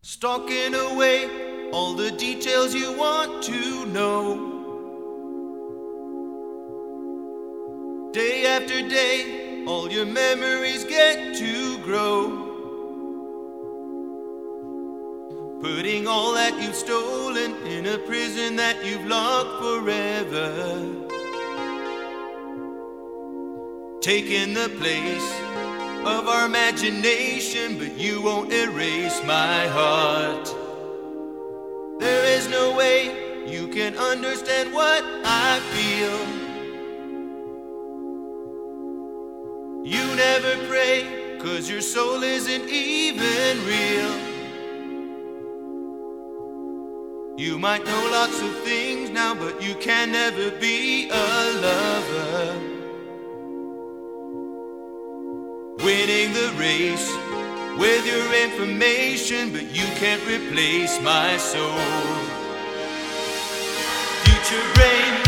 Stalking away all the details you want to know. Day after day, all your memories get to grow. Putting all that you've stolen in a prison that you've locked forever. Taking the place of our imagination, but you won't erase my heart. There is no way you can understand what I feel. You never pray, cause your soul isn't even real. You might know lots of things now, but you can never be a lover. Winning the race with your information, but you can't replace my soul. Future brain,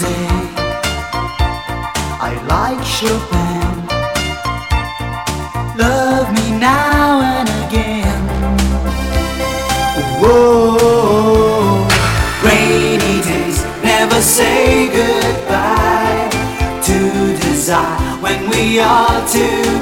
say I like Chopin. Love me now and again. Whoa Rainy days never say goodbye To desire when we are together.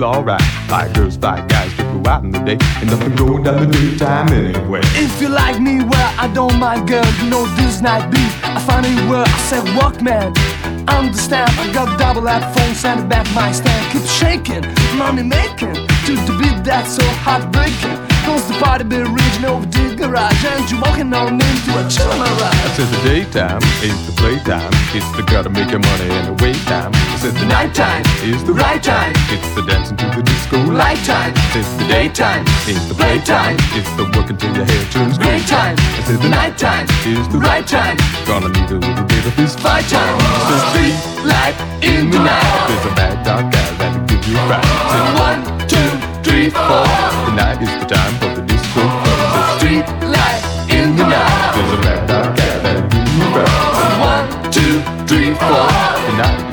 Feel alright. Five girls, five guys, get go out in the day. And nothing going down the daytime anyway. If you like me, well, I don't mind, girl. You know this night beat. I find it where I said, walk, man. Understand, I got double headphones, send it back my stand. Keep shaking, money making. To beat that's so heartbreaking. Cause the party be reaching over And you walking on into a chill ride I said the daytime is the playtime. It's the gotta make your money and the wait time I said the nighttime is the right time. It's the dancing to the disco light time I said the daytime is the playtime. It's the working till your hair turns gray. Time I said the nighttime is the right time Gonna need a little bit of this fight time. said street light in the night. There's a bad dog guy that'll give you a fright I one, two three, four. The night is the time for the disco. The street light now. There's a rat, dog, cat, One, two, three, four.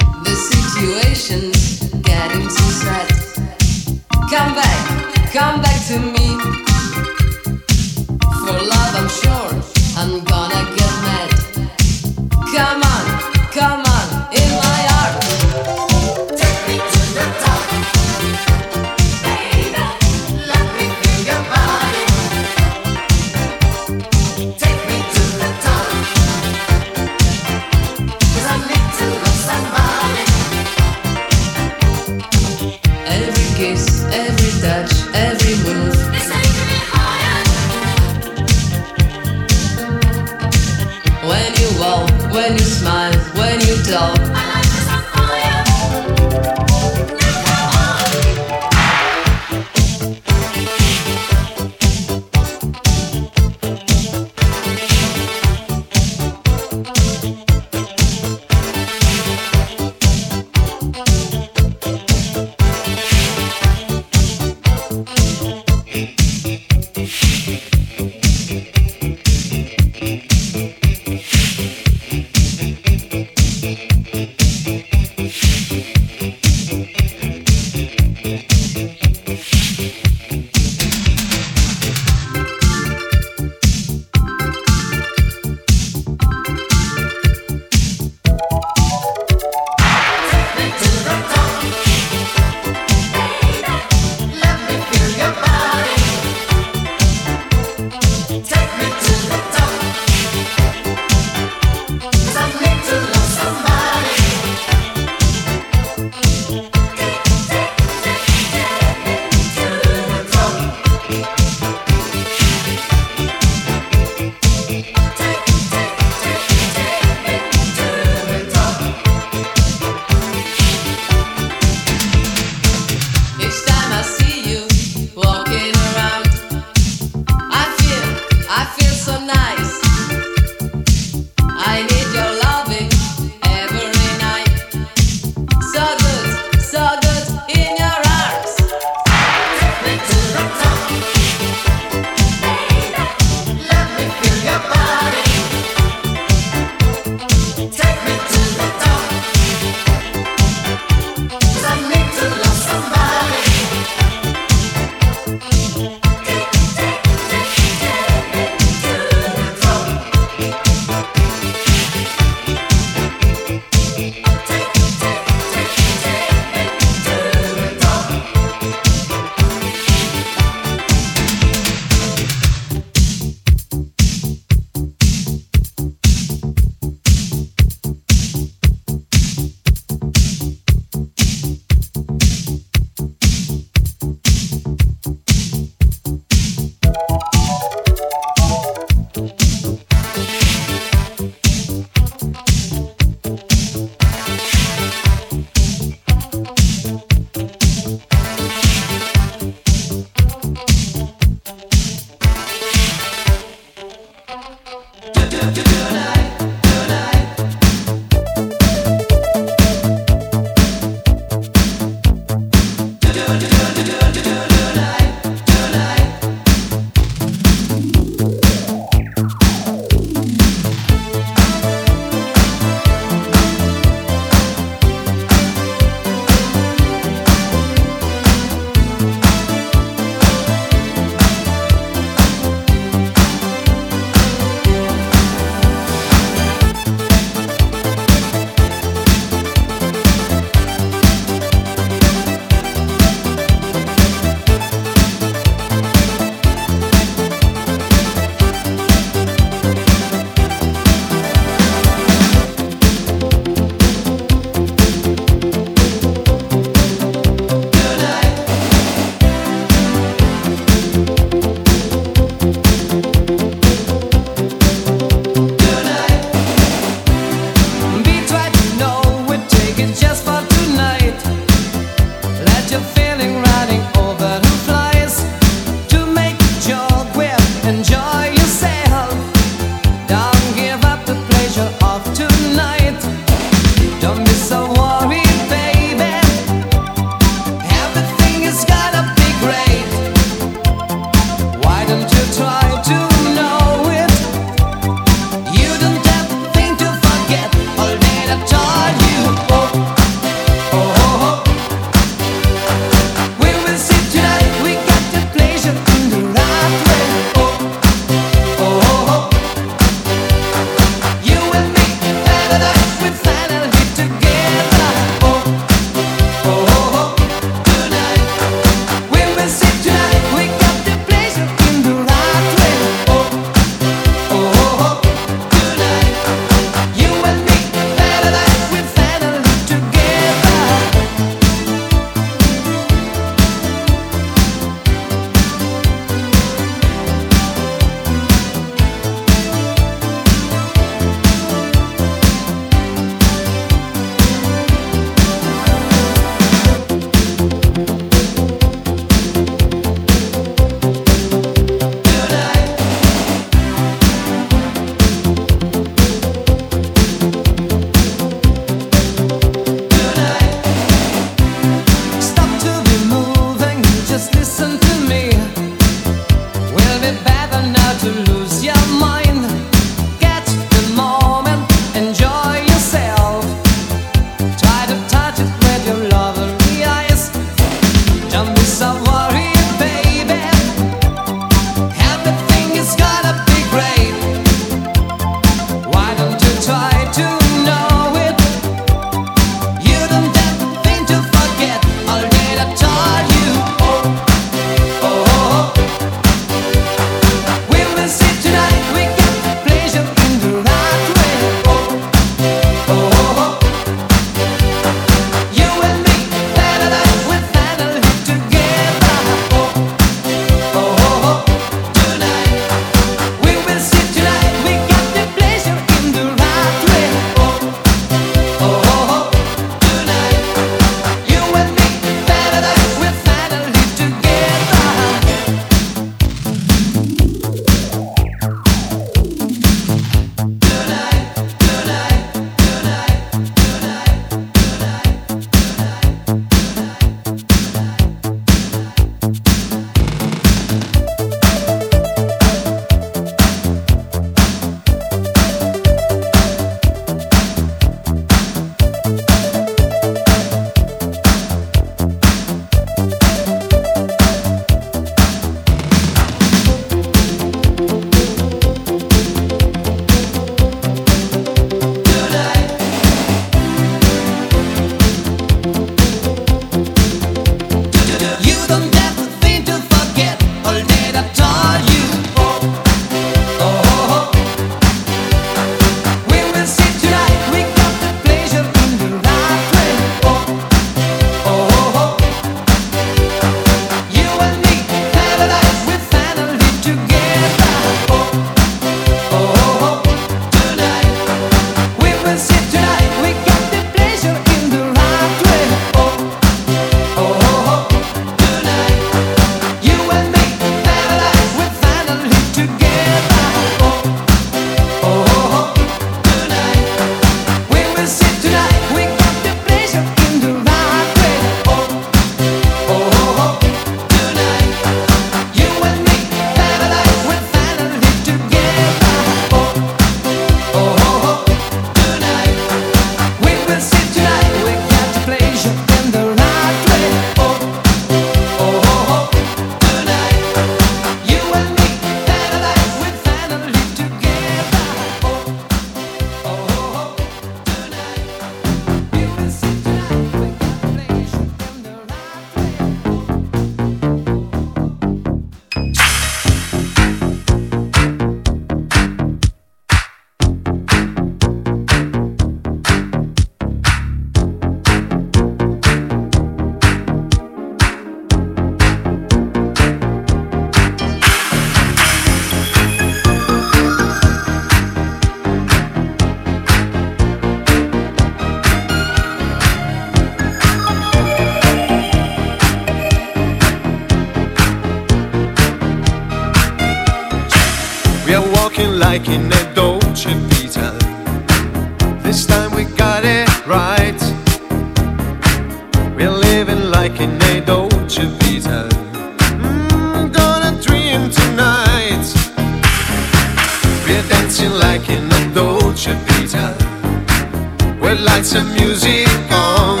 music on.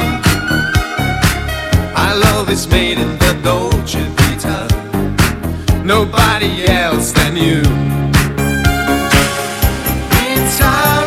Our love is made in the Dolce Vita. Nobody else than you. It's time.